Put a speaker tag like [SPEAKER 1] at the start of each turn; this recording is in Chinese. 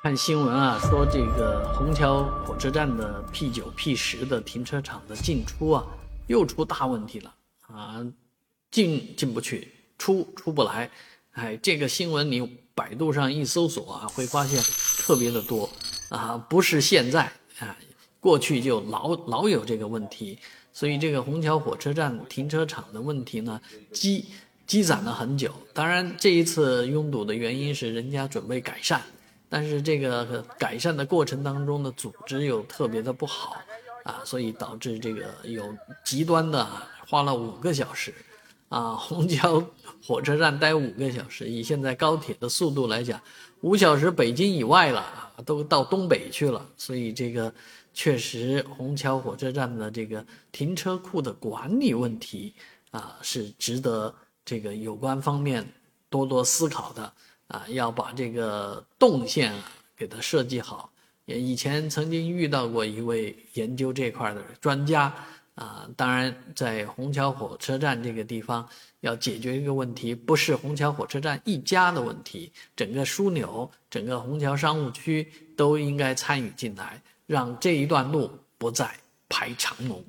[SPEAKER 1] 看新闻啊，说这个虹桥火车站的 P 九、P 十的停车场的进出啊，又出大问题了啊，进进不去，出出不来。哎，这个新闻你百度上一搜索啊，会发现特别的多啊，不是现在啊，过去就老老有这个问题。所以这个虹桥火车站停车场的问题呢，积积攒了很久。当然，这一次拥堵的原因是人家准备改善。但是这个改善的过程当中的组织又特别的不好，啊，所以导致这个有极端的花了五个小时，啊，虹桥火车站待五个小时，以现在高铁的速度来讲，五小时北京以外了，都到东北去了，所以这个确实虹桥火车站的这个停车库的管理问题啊，是值得这个有关方面多多思考的。啊，要把这个动线啊给它设计好。也以前曾经遇到过一位研究这块的专家啊。当然，在虹桥火车站这个地方要解决一个问题，不是虹桥火车站一家的问题，整个枢纽、整个虹桥商务区都应该参与进来，让这一段路不再排长龙。